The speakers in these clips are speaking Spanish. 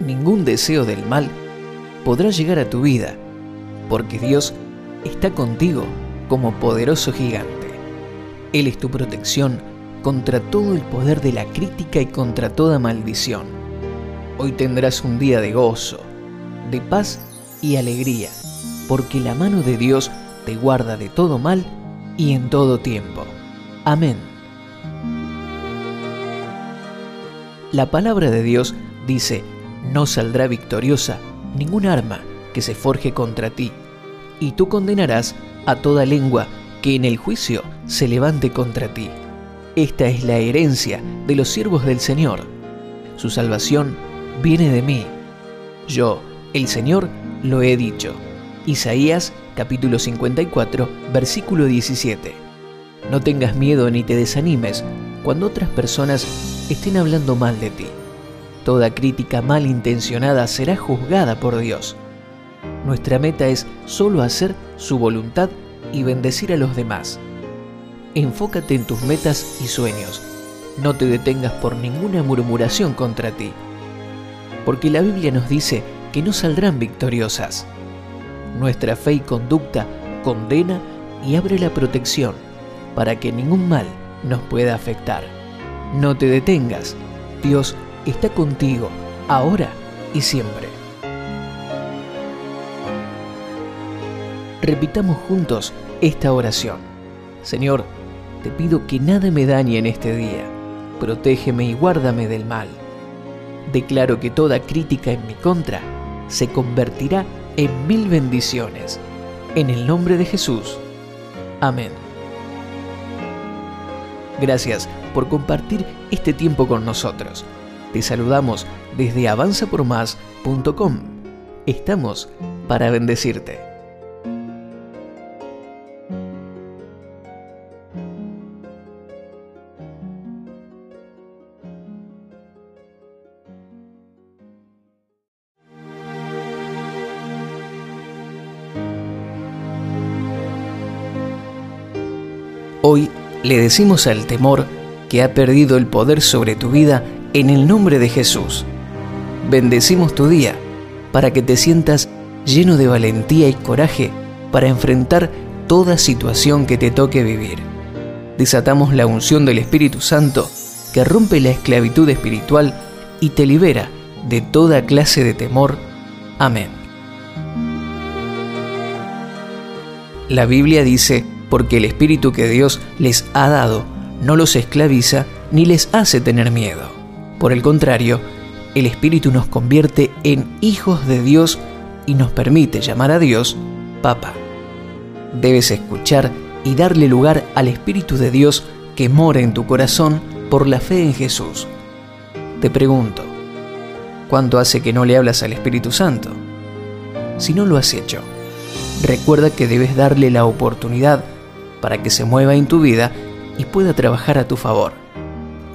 ningún deseo del mal podrá llegar a tu vida, porque Dios está contigo como poderoso gigante. Él es tu protección contra todo el poder de la crítica y contra toda maldición. Hoy tendrás un día de gozo, de paz y alegría, porque la mano de Dios te guarda de todo mal y en todo tiempo. Amén. La palabra de Dios dice, no saldrá victoriosa ningún arma que se forje contra ti, y tú condenarás a toda lengua que en el juicio se levante contra ti. Esta es la herencia de los siervos del Señor. Su salvación viene de mí. Yo, el Señor, lo he dicho. Isaías capítulo 54, versículo 17. No tengas miedo ni te desanimes cuando otras personas estén hablando mal de ti. Toda crítica malintencionada será juzgada por Dios. Nuestra meta es solo hacer su voluntad y bendecir a los demás. Enfócate en tus metas y sueños. No te detengas por ninguna murmuración contra ti. Porque la Biblia nos dice que no saldrán victoriosas. Nuestra fe y conducta condena y abre la protección para que ningún mal nos pueda afectar. No te detengas. Dios está contigo ahora y siempre. Repitamos juntos esta oración. Señor, te pido que nada me dañe en este día. Protégeme y guárdame del mal. Declaro que toda crítica en mi contra se convertirá en mil bendiciones. En el nombre de Jesús. Amén. Gracias por compartir este tiempo con nosotros. Te saludamos desde avanzapormás.com. Estamos para bendecirte. Hoy le decimos al temor que ha perdido el poder sobre tu vida en el nombre de Jesús. Bendecimos tu día para que te sientas lleno de valentía y coraje para enfrentar toda situación que te toque vivir. Desatamos la unción del Espíritu Santo que rompe la esclavitud espiritual y te libera de toda clase de temor. Amén. La Biblia dice, porque el Espíritu que Dios les ha dado no los esclaviza ni les hace tener miedo. Por el contrario, el Espíritu nos convierte en hijos de Dios y nos permite llamar a Dios Papa. Debes escuchar y darle lugar al Espíritu de Dios que mora en tu corazón por la fe en Jesús. Te pregunto, ¿cuánto hace que no le hablas al Espíritu Santo? Si no lo has hecho, recuerda que debes darle la oportunidad para que se mueva en tu vida y pueda trabajar a tu favor.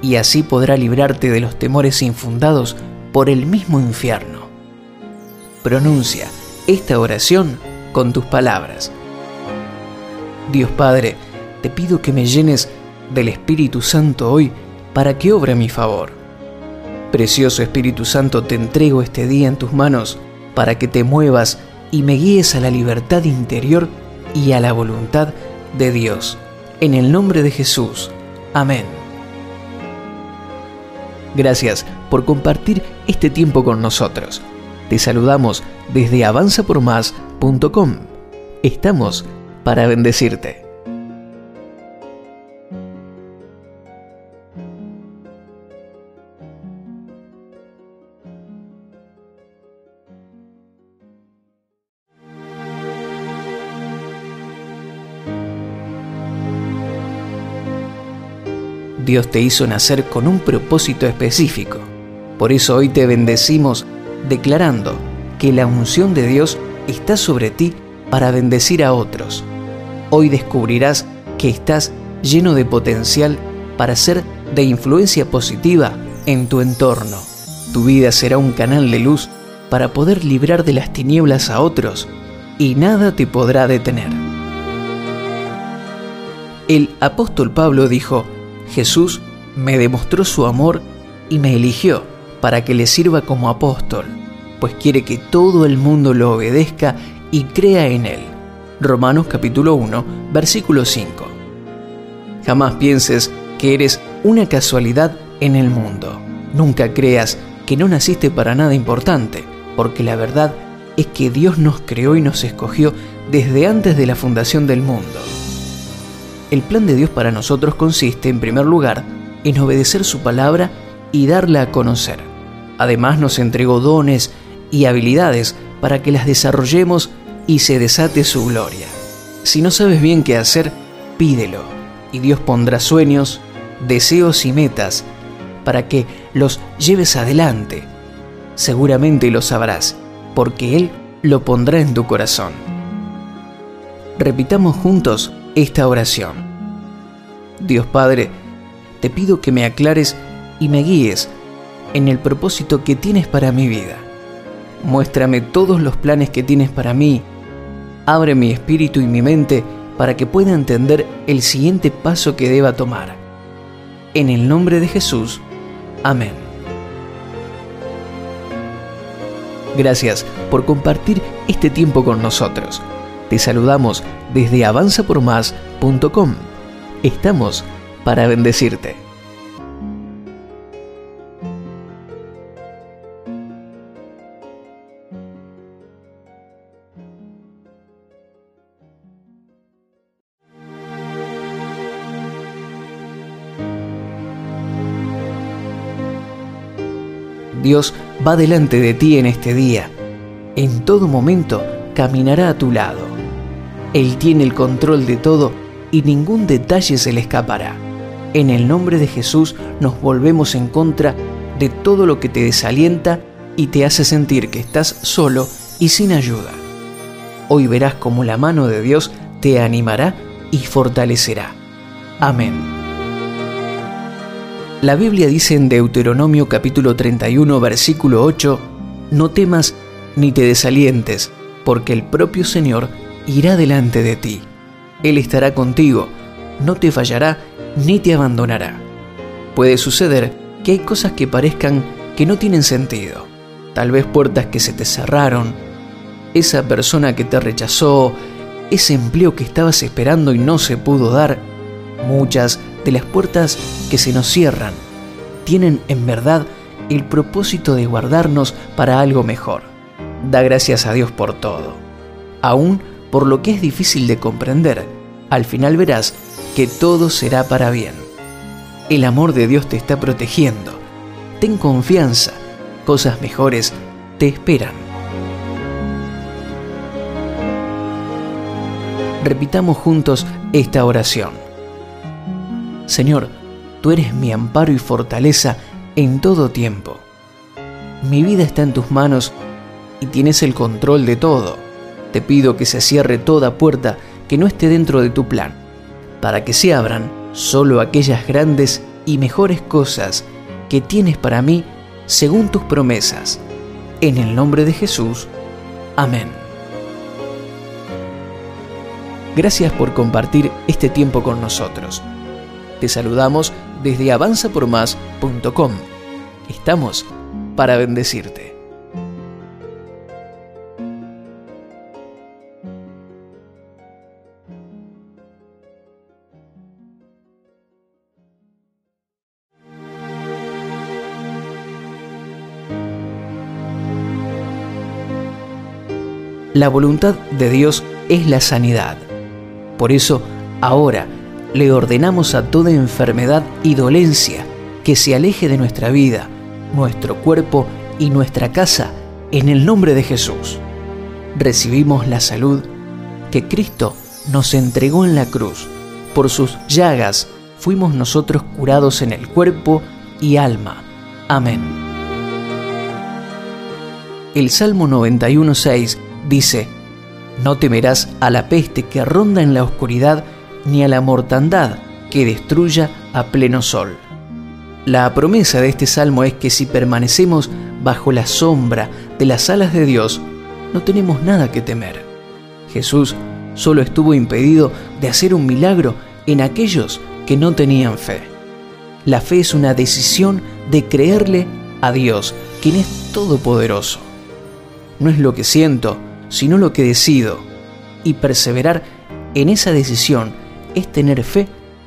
Y así podrá librarte de los temores infundados por el mismo infierno. Pronuncia esta oración con tus palabras. Dios Padre, te pido que me llenes del Espíritu Santo hoy para que obre a mi favor. Precioso Espíritu Santo, te entrego este día en tus manos para que te muevas y me guíes a la libertad interior y a la voluntad de Dios. En el nombre de Jesús. Amén. Gracias por compartir este tiempo con nosotros. Te saludamos desde avanzapormás.com. Estamos para bendecirte. Dios te hizo nacer con un propósito específico. Por eso hoy te bendecimos declarando que la unción de Dios está sobre ti para bendecir a otros. Hoy descubrirás que estás lleno de potencial para ser de influencia positiva en tu entorno. Tu vida será un canal de luz para poder librar de las tinieblas a otros y nada te podrá detener. El apóstol Pablo dijo, Jesús me demostró su amor y me eligió para que le sirva como apóstol, pues quiere que todo el mundo lo obedezca y crea en él. Romanos capítulo 1, versículo 5. Jamás pienses que eres una casualidad en el mundo. Nunca creas que no naciste para nada importante, porque la verdad es que Dios nos creó y nos escogió desde antes de la fundación del mundo. El plan de Dios para nosotros consiste, en primer lugar, en obedecer su palabra y darla a conocer. Además nos entregó dones y habilidades para que las desarrollemos y se desate su gloria. Si no sabes bien qué hacer, pídelo, y Dios pondrá sueños, deseos y metas para que los lleves adelante. Seguramente lo sabrás, porque Él lo pondrá en tu corazón. Repitamos juntos esta oración. Dios Padre, te pido que me aclares y me guíes en el propósito que tienes para mi vida. Muéstrame todos los planes que tienes para mí. Abre mi espíritu y mi mente para que pueda entender el siguiente paso que deba tomar. En el nombre de Jesús. Amén. Gracias por compartir este tiempo con nosotros. Te saludamos desde avanzapormás.com. Estamos para bendecirte. Dios va delante de ti en este día. En todo momento caminará a tu lado. Él tiene el control de todo y ningún detalle se le escapará. En el nombre de Jesús nos volvemos en contra de todo lo que te desalienta y te hace sentir que estás solo y sin ayuda. Hoy verás cómo la mano de Dios te animará y fortalecerá. Amén. La Biblia dice en Deuteronomio capítulo 31 versículo 8, No temas ni te desalientes, porque el propio Señor irá delante de ti. Él estará contigo, no te fallará ni te abandonará. Puede suceder que hay cosas que parezcan que no tienen sentido. Tal vez puertas que se te cerraron, esa persona que te rechazó, ese empleo que estabas esperando y no se pudo dar, muchas de las puertas que se nos cierran tienen en verdad el propósito de guardarnos para algo mejor. Da gracias a Dios por todo. Aún por lo que es difícil de comprender, al final verás que todo será para bien. El amor de Dios te está protegiendo. Ten confianza, cosas mejores te esperan. Repitamos juntos esta oración. Señor, tú eres mi amparo y fortaleza en todo tiempo. Mi vida está en tus manos y tienes el control de todo. Te pido que se cierre toda puerta que no esté dentro de tu plan, para que se abran solo aquellas grandes y mejores cosas que tienes para mí según tus promesas. En el nombre de Jesús. Amén. Gracias por compartir este tiempo con nosotros. Te saludamos desde avanzapormás.com. Estamos para bendecirte. La voluntad de Dios es la sanidad. Por eso, ahora, le ordenamos a toda enfermedad y dolencia que se aleje de nuestra vida, nuestro cuerpo y nuestra casa en el nombre de Jesús. Recibimos la salud que Cristo nos entregó en la cruz. Por sus llagas fuimos nosotros curados en el cuerpo y alma. Amén. El Salmo 91.6 dice, No temerás a la peste que ronda en la oscuridad, ni a la mortandad que destruya a pleno sol. La promesa de este salmo es que si permanecemos bajo la sombra de las alas de Dios, no tenemos nada que temer. Jesús solo estuvo impedido de hacer un milagro en aquellos que no tenían fe. La fe es una decisión de creerle a Dios, quien es todopoderoso. No es lo que siento, sino lo que decido. Y perseverar en esa decisión es tener fe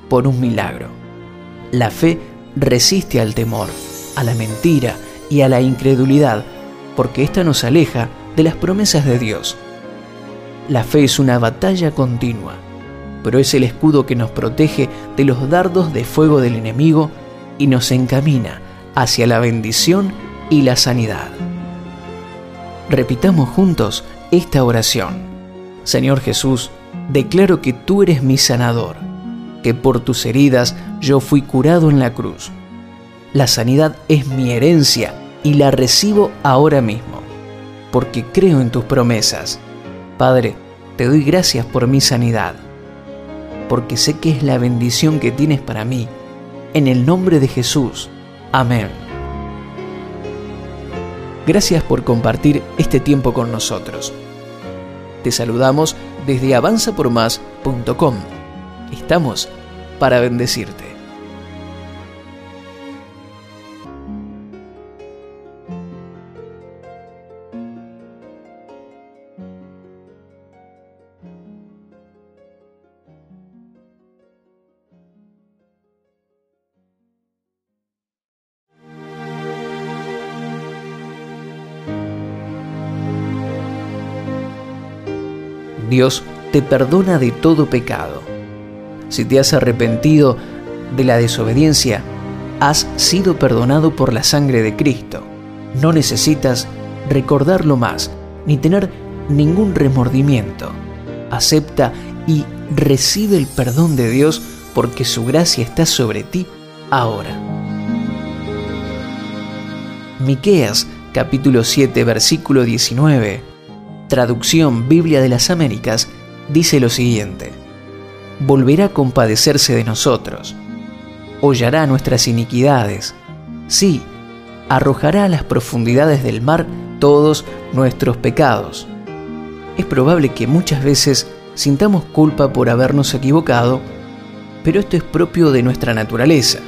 por un milagro. La fe resiste al temor, a la mentira y a la incredulidad, porque ésta nos aleja de las promesas de Dios. La fe es una batalla continua, pero es el escudo que nos protege de los dardos de fuego del enemigo y nos encamina hacia la bendición y la sanidad. Repitamos juntos esta oración. Señor Jesús, declaro que tú eres mi sanador, que por tus heridas yo fui curado en la cruz. La sanidad es mi herencia y la recibo ahora mismo, porque creo en tus promesas. Padre, te doy gracias por mi sanidad, porque sé que es la bendición que tienes para mí. En el nombre de Jesús. Amén. Gracias por compartir este tiempo con nosotros. Te saludamos desde avanzapormás.com. Estamos para bendecirte. Dios te perdona de todo pecado. Si te has arrepentido de la desobediencia, has sido perdonado por la sangre de Cristo. No necesitas recordarlo más, ni tener ningún remordimiento. Acepta y recibe el perdón de Dios porque su gracia está sobre ti ahora. Miqueas capítulo 7 versículo 19 traducción Biblia de las Américas, dice lo siguiente, volverá a compadecerse de nosotros, hollará nuestras iniquidades, sí, arrojará a las profundidades del mar todos nuestros pecados. Es probable que muchas veces sintamos culpa por habernos equivocado, pero esto es propio de nuestra naturaleza.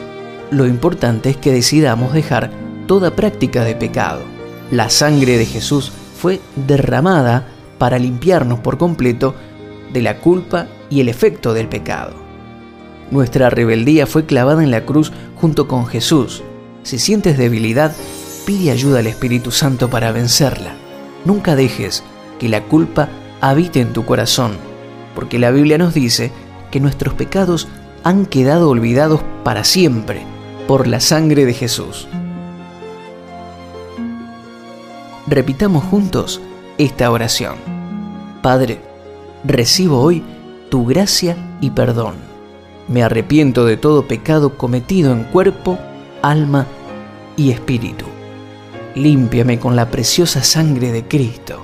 Lo importante es que decidamos dejar toda práctica de pecado. La sangre de Jesús fue derramada para limpiarnos por completo de la culpa y el efecto del pecado. Nuestra rebeldía fue clavada en la cruz junto con Jesús. Si sientes debilidad, pide ayuda al Espíritu Santo para vencerla. Nunca dejes que la culpa habite en tu corazón, porque la Biblia nos dice que nuestros pecados han quedado olvidados para siempre por la sangre de Jesús. Repitamos juntos esta oración. Padre, recibo hoy tu gracia y perdón. Me arrepiento de todo pecado cometido en cuerpo, alma y espíritu. Límpiame con la preciosa sangre de Cristo.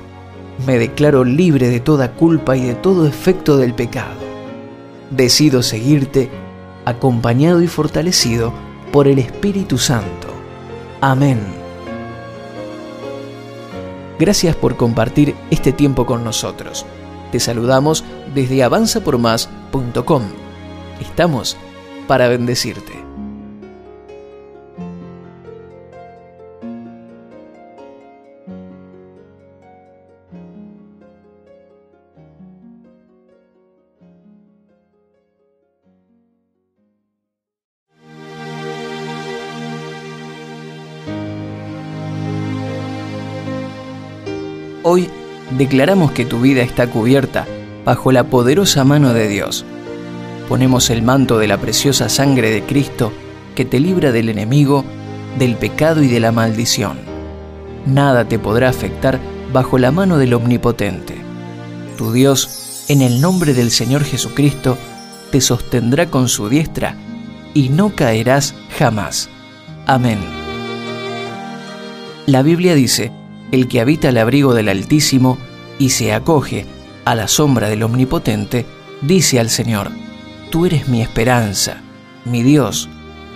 Me declaro libre de toda culpa y de todo efecto del pecado. Decido seguirte acompañado y fortalecido por el Espíritu Santo. Amén. Gracias por compartir este tiempo con nosotros. Te saludamos desde avanzapormás.com. Estamos para bendecirte. Hoy declaramos que tu vida está cubierta bajo la poderosa mano de Dios. Ponemos el manto de la preciosa sangre de Cristo que te libra del enemigo, del pecado y de la maldición. Nada te podrá afectar bajo la mano del Omnipotente. Tu Dios, en el nombre del Señor Jesucristo, te sostendrá con su diestra y no caerás jamás. Amén. La Biblia dice, el que habita el abrigo del Altísimo y se acoge a la sombra del Omnipotente, dice al Señor, Tú eres mi esperanza, mi Dios,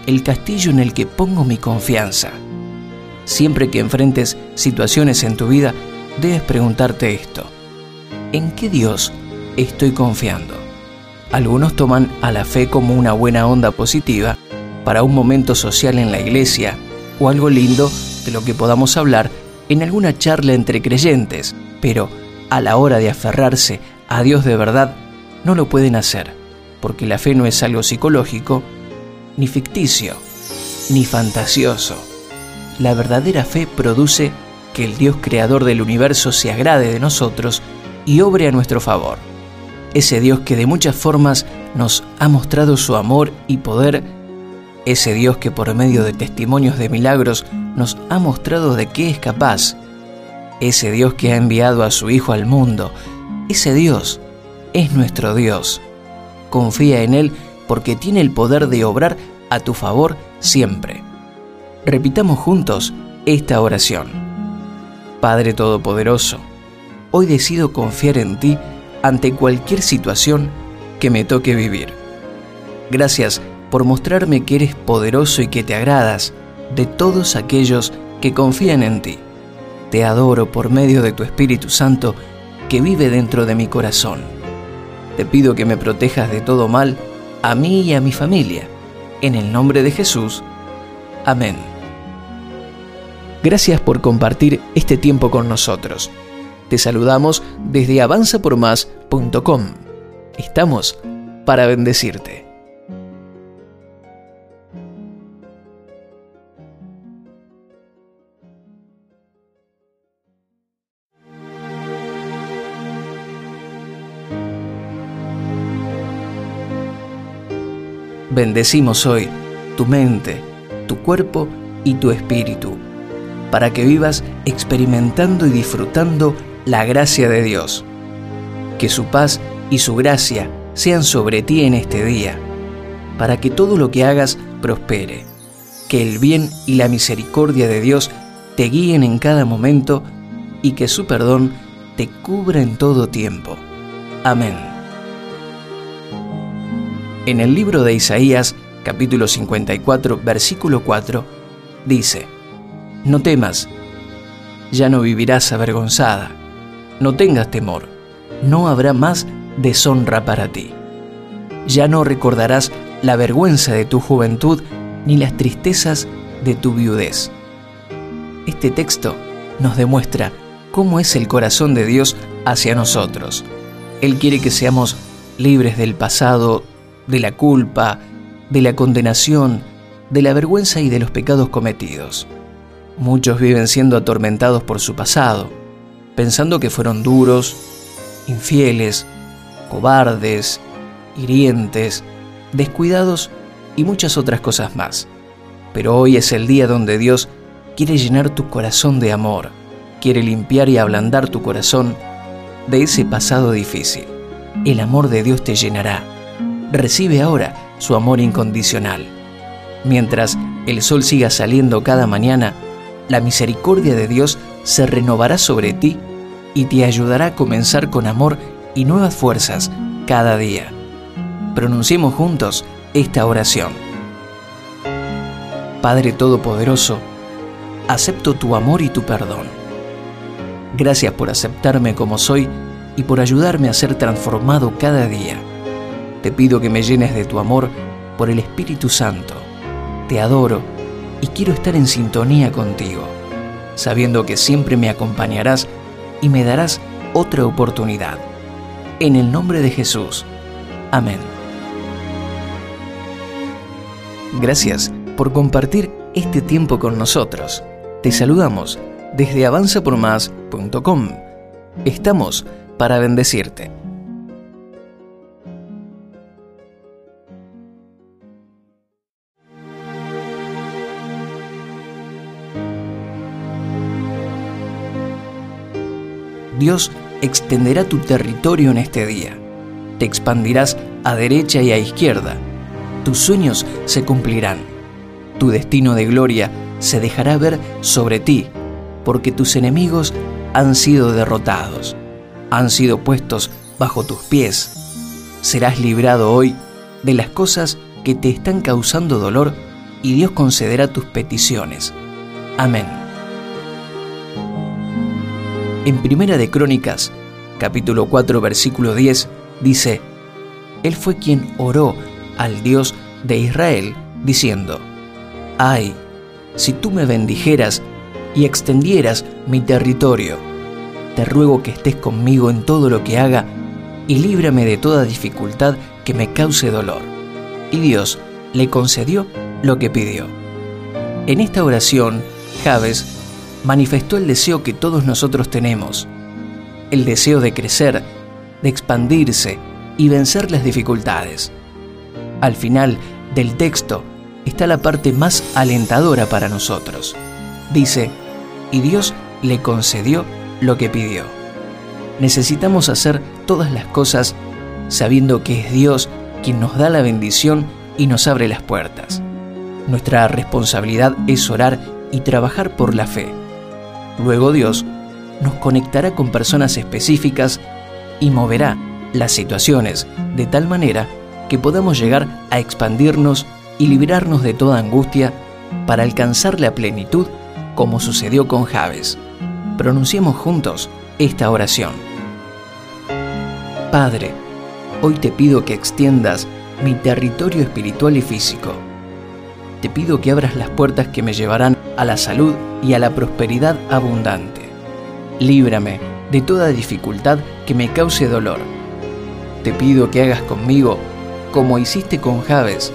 el castillo en el que pongo mi confianza. Siempre que enfrentes situaciones en tu vida, debes preguntarte esto. ¿En qué Dios estoy confiando? Algunos toman a la fe como una buena onda positiva para un momento social en la iglesia o algo lindo de lo que podamos hablar en alguna charla entre creyentes, pero a la hora de aferrarse a Dios de verdad, no lo pueden hacer, porque la fe no es algo psicológico, ni ficticio, ni fantasioso. La verdadera fe produce que el Dios creador del universo se agrade de nosotros y obre a nuestro favor. Ese Dios que de muchas formas nos ha mostrado su amor y poder, ese Dios que por medio de testimonios de milagros nos ha mostrado de qué es capaz, ese Dios que ha enviado a su Hijo al mundo, ese Dios es nuestro Dios. Confía en Él porque tiene el poder de obrar a tu favor siempre. Repitamos juntos esta oración. Padre Todopoderoso, hoy decido confiar en ti ante cualquier situación que me toque vivir. Gracias por mostrarme que eres poderoso y que te agradas de todos aquellos que confían en ti. Te adoro por medio de tu Espíritu Santo que vive dentro de mi corazón. Te pido que me protejas de todo mal a mí y a mi familia. En el nombre de Jesús. Amén. Gracias por compartir este tiempo con nosotros. Te saludamos desde avanzapormás.com. Estamos para bendecirte. Bendecimos hoy tu mente, tu cuerpo y tu espíritu, para que vivas experimentando y disfrutando la gracia de Dios. Que su paz y su gracia sean sobre ti en este día, para que todo lo que hagas prospere. Que el bien y la misericordia de Dios te guíen en cada momento y que su perdón te cubra en todo tiempo. Amén. En el libro de Isaías, capítulo 54, versículo 4, dice, No temas, ya no vivirás avergonzada, no tengas temor, no habrá más deshonra para ti. Ya no recordarás la vergüenza de tu juventud ni las tristezas de tu viudez. Este texto nos demuestra cómo es el corazón de Dios hacia nosotros. Él quiere que seamos libres del pasado, de la culpa, de la condenación, de la vergüenza y de los pecados cometidos. Muchos viven siendo atormentados por su pasado, pensando que fueron duros, infieles, cobardes, hirientes, descuidados y muchas otras cosas más. Pero hoy es el día donde Dios quiere llenar tu corazón de amor, quiere limpiar y ablandar tu corazón de ese pasado difícil. El amor de Dios te llenará recibe ahora su amor incondicional. Mientras el sol siga saliendo cada mañana, la misericordia de Dios se renovará sobre ti y te ayudará a comenzar con amor y nuevas fuerzas cada día. Pronunciemos juntos esta oración. Padre Todopoderoso, acepto tu amor y tu perdón. Gracias por aceptarme como soy y por ayudarme a ser transformado cada día. Te pido que me llenes de tu amor por el Espíritu Santo. Te adoro y quiero estar en sintonía contigo, sabiendo que siempre me acompañarás y me darás otra oportunidad. En el nombre de Jesús. Amén. Gracias por compartir este tiempo con nosotros. Te saludamos desde avanzapormás.com. Estamos para bendecirte. Dios extenderá tu territorio en este día. Te expandirás a derecha y a izquierda. Tus sueños se cumplirán. Tu destino de gloria se dejará ver sobre ti, porque tus enemigos han sido derrotados, han sido puestos bajo tus pies. Serás librado hoy de las cosas que te están causando dolor y Dios concederá tus peticiones. Amén. En Primera de Crónicas, capítulo 4, versículo 10, dice, Él fue quien oró al Dios de Israel, diciendo, Ay, si tú me bendijeras y extendieras mi territorio. Te ruego que estés conmigo en todo lo que haga y líbrame de toda dificultad que me cause dolor. Y Dios le concedió lo que pidió. En esta oración, Javes manifestó el deseo que todos nosotros tenemos, el deseo de crecer, de expandirse y vencer las dificultades. Al final del texto está la parte más alentadora para nosotros. Dice, y Dios le concedió lo que pidió. Necesitamos hacer todas las cosas sabiendo que es Dios quien nos da la bendición y nos abre las puertas. Nuestra responsabilidad es orar y trabajar por la fe. Luego Dios nos conectará con personas específicas y moverá las situaciones de tal manera que podamos llegar a expandirnos y librarnos de toda angustia para alcanzar la plenitud como sucedió con Javes. Pronunciemos juntos esta oración. Padre, hoy te pido que extiendas mi territorio espiritual y físico. Te pido que abras las puertas que me llevarán a la salud y a la prosperidad abundante. Líbrame de toda dificultad que me cause dolor. Te pido que hagas conmigo como hiciste con Javes.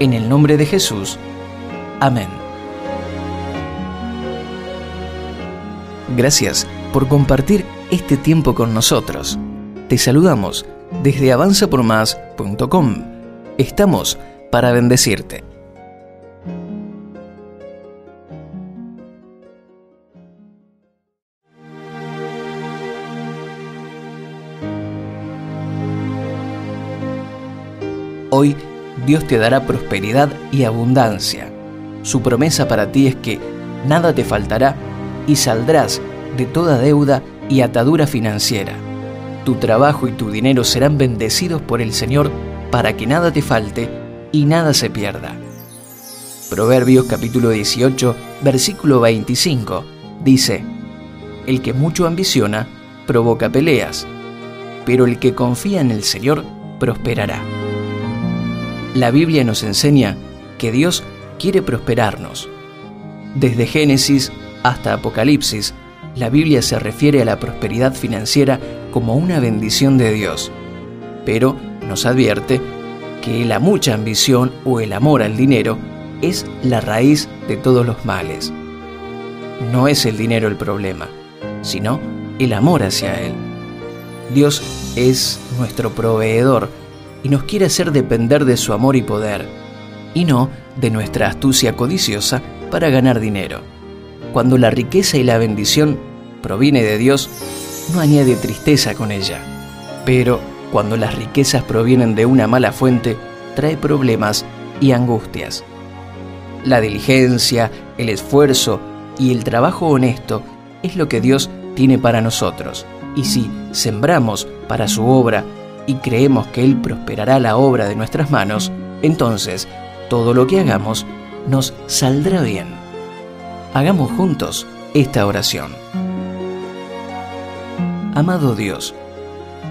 En el nombre de Jesús. Amén. Gracias por compartir este tiempo con nosotros. Te saludamos desde avanzapormás.com. Estamos para bendecirte. Hoy Dios te dará prosperidad y abundancia. Su promesa para ti es que nada te faltará y saldrás de toda deuda y atadura financiera. Tu trabajo y tu dinero serán bendecidos por el Señor para que nada te falte y nada se pierda. Proverbios capítulo 18, versículo 25 dice, El que mucho ambiciona provoca peleas, pero el que confía en el Señor prosperará. La Biblia nos enseña que Dios quiere prosperarnos. Desde Génesis hasta Apocalipsis, la Biblia se refiere a la prosperidad financiera como una bendición de Dios, pero nos advierte que la mucha ambición o el amor al dinero es la raíz de todos los males. No es el dinero el problema, sino el amor hacia Él. Dios es nuestro proveedor y nos quiere hacer depender de su amor y poder, y no de nuestra astucia codiciosa para ganar dinero. Cuando la riqueza y la bendición proviene de Dios, no añade tristeza con ella. Pero cuando las riquezas provienen de una mala fuente, trae problemas y angustias. La diligencia, el esfuerzo y el trabajo honesto es lo que Dios tiene para nosotros. Y si sembramos para su obra y creemos que Él prosperará la obra de nuestras manos, entonces todo lo que hagamos nos saldrá bien. Hagamos juntos esta oración. Amado Dios,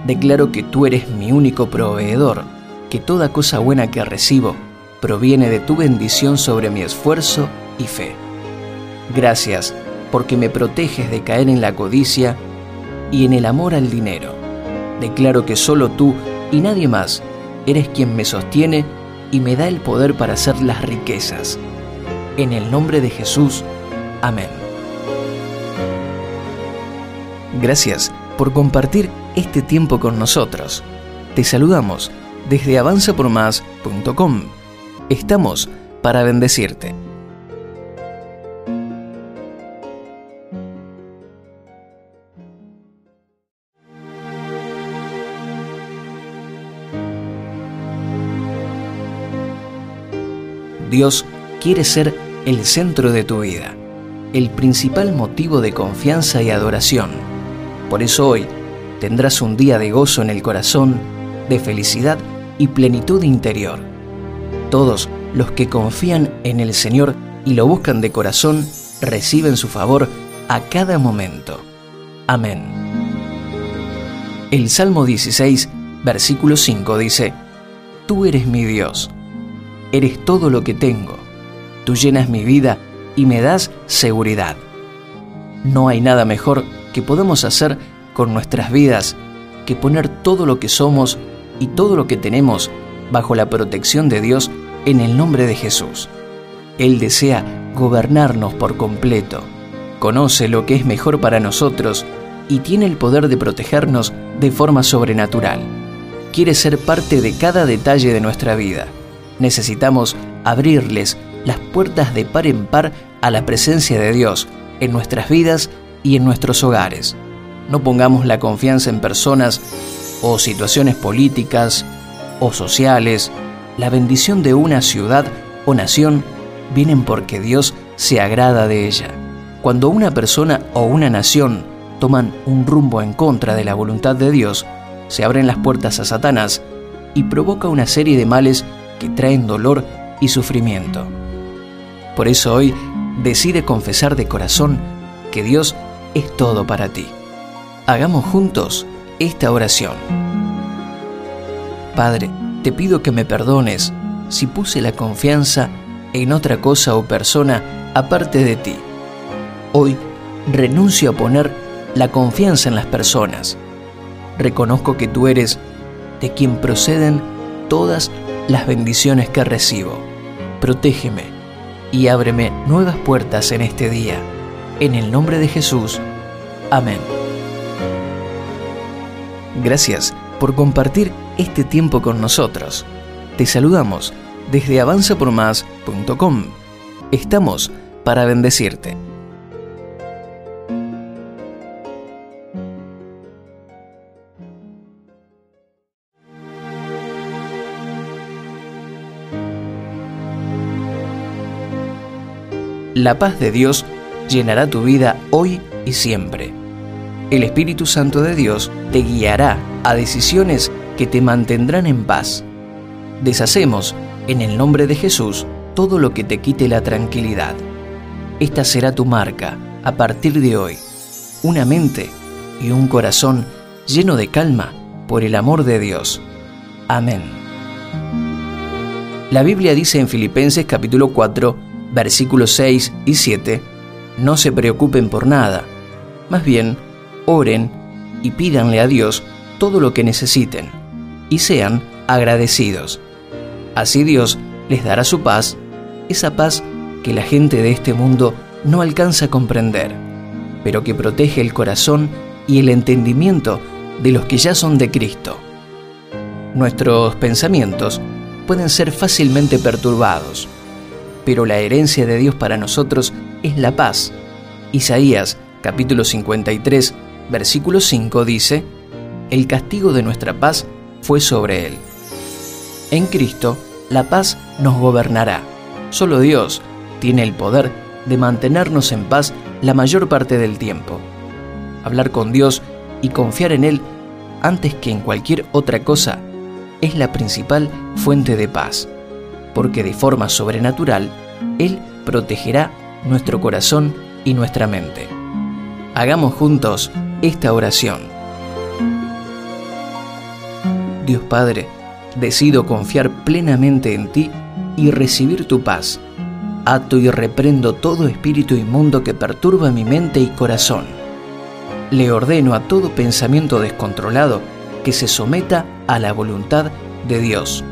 declaro que tú eres mi único proveedor, que toda cosa buena que recibo proviene de tu bendición sobre mi esfuerzo y fe. Gracias porque me proteges de caer en la codicia y en el amor al dinero declaro que solo tú y nadie más eres quien me sostiene y me da el poder para hacer las riquezas. En el nombre de Jesús. Amén. Gracias por compartir este tiempo con nosotros. Te saludamos desde avanzapormás.com. Estamos para bendecirte. Dios quiere ser el centro de tu vida, el principal motivo de confianza y adoración. Por eso hoy tendrás un día de gozo en el corazón, de felicidad y plenitud interior. Todos los que confían en el Señor y lo buscan de corazón reciben su favor a cada momento. Amén. El Salmo 16, versículo 5 dice, Tú eres mi Dios eres todo lo que tengo. Tú llenas mi vida y me das seguridad. No hay nada mejor que podamos hacer con nuestras vidas que poner todo lo que somos y todo lo que tenemos bajo la protección de Dios en el nombre de Jesús. Él desea gobernarnos por completo, conoce lo que es mejor para nosotros y tiene el poder de protegernos de forma sobrenatural. Quiere ser parte de cada detalle de nuestra vida. Necesitamos abrirles las puertas de par en par a la presencia de Dios en nuestras vidas y en nuestros hogares. No pongamos la confianza en personas o situaciones políticas o sociales. La bendición de una ciudad o nación vienen porque Dios se agrada de ella. Cuando una persona o una nación toman un rumbo en contra de la voluntad de Dios, se abren las puertas a Satanás y provoca una serie de males traen dolor y sufrimiento. Por eso hoy decide confesar de corazón que Dios es todo para ti. Hagamos juntos esta oración. Padre, te pido que me perdones si puse la confianza en otra cosa o persona aparte de ti. Hoy renuncio a poner la confianza en las personas. Reconozco que tú eres de quien proceden todas las bendiciones que recibo. Protégeme y ábreme nuevas puertas en este día. En el nombre de Jesús. Amén. Gracias por compartir este tiempo con nosotros. Te saludamos desde avanzapormás.com. Estamos para bendecirte. La paz de Dios llenará tu vida hoy y siempre. El Espíritu Santo de Dios te guiará a decisiones que te mantendrán en paz. Deshacemos, en el nombre de Jesús, todo lo que te quite la tranquilidad. Esta será tu marca a partir de hoy. Una mente y un corazón lleno de calma por el amor de Dios. Amén. La Biblia dice en Filipenses capítulo 4, versículos 6 y 7, no se preocupen por nada, más bien, oren y pídanle a Dios todo lo que necesiten, y sean agradecidos. Así Dios les dará su paz, esa paz que la gente de este mundo no alcanza a comprender, pero que protege el corazón y el entendimiento de los que ya son de Cristo. Nuestros pensamientos pueden ser fácilmente perturbados pero la herencia de Dios para nosotros es la paz. Isaías capítulo 53, versículo 5 dice, El castigo de nuestra paz fue sobre él. En Cristo, la paz nos gobernará. Solo Dios tiene el poder de mantenernos en paz la mayor parte del tiempo. Hablar con Dios y confiar en Él antes que en cualquier otra cosa es la principal fuente de paz porque de forma sobrenatural Él protegerá nuestro corazón y nuestra mente. Hagamos juntos esta oración. Dios Padre, decido confiar plenamente en ti y recibir tu paz. Ato y reprendo todo espíritu inmundo que perturba mi mente y corazón. Le ordeno a todo pensamiento descontrolado que se someta a la voluntad de Dios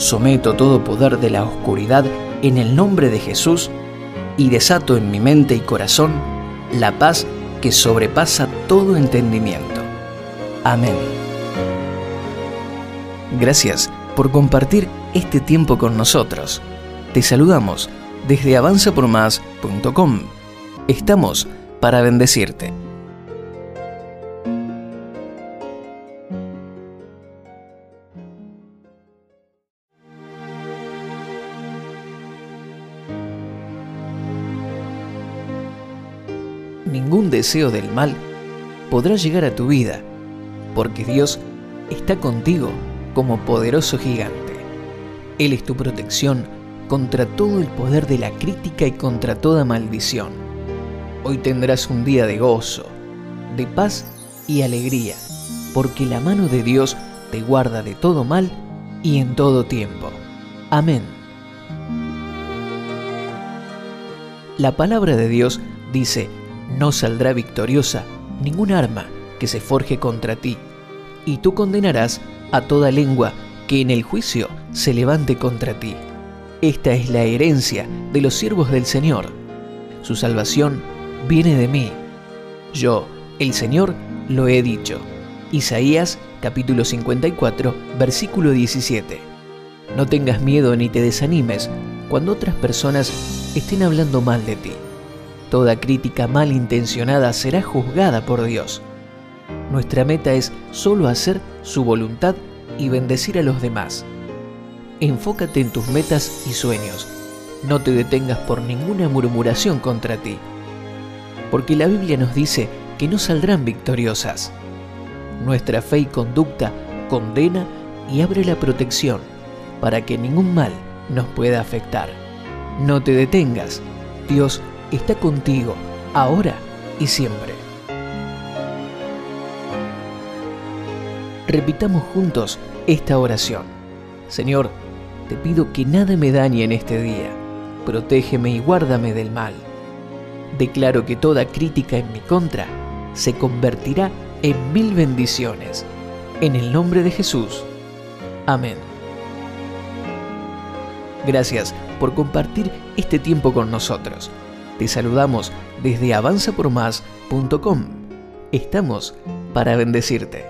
Someto todo poder de la oscuridad en el nombre de Jesús y desato en mi mente y corazón la paz que sobrepasa todo entendimiento. Amén. Gracias por compartir este tiempo con nosotros. Te saludamos desde avanzapormás.com. Estamos para bendecirte. Deseo del mal podrá llegar a tu vida, porque Dios está contigo como poderoso gigante. Él es tu protección contra todo el poder de la crítica y contra toda maldición. Hoy tendrás un día de gozo, de paz y alegría, porque la mano de Dios te guarda de todo mal y en todo tiempo. Amén. La palabra de Dios dice, no saldrá victoriosa ningún arma que se forje contra ti, y tú condenarás a toda lengua que en el juicio se levante contra ti. Esta es la herencia de los siervos del Señor. Su salvación viene de mí. Yo, el Señor, lo he dicho. Isaías capítulo 54, versículo 17. No tengas miedo ni te desanimes cuando otras personas estén hablando mal de ti. Toda crítica malintencionada será juzgada por Dios. Nuestra meta es solo hacer su voluntad y bendecir a los demás. Enfócate en tus metas y sueños. No te detengas por ninguna murmuración contra ti. Porque la Biblia nos dice que no saldrán victoriosas. Nuestra fe y conducta condena y abre la protección para que ningún mal nos pueda afectar. No te detengas. Dios está contigo, ahora y siempre. Repitamos juntos esta oración. Señor, te pido que nada me dañe en este día. Protégeme y guárdame del mal. Declaro que toda crítica en mi contra se convertirá en mil bendiciones. En el nombre de Jesús. Amén. Gracias por compartir este tiempo con nosotros. Te saludamos desde avanzapormás.com. Estamos para bendecirte.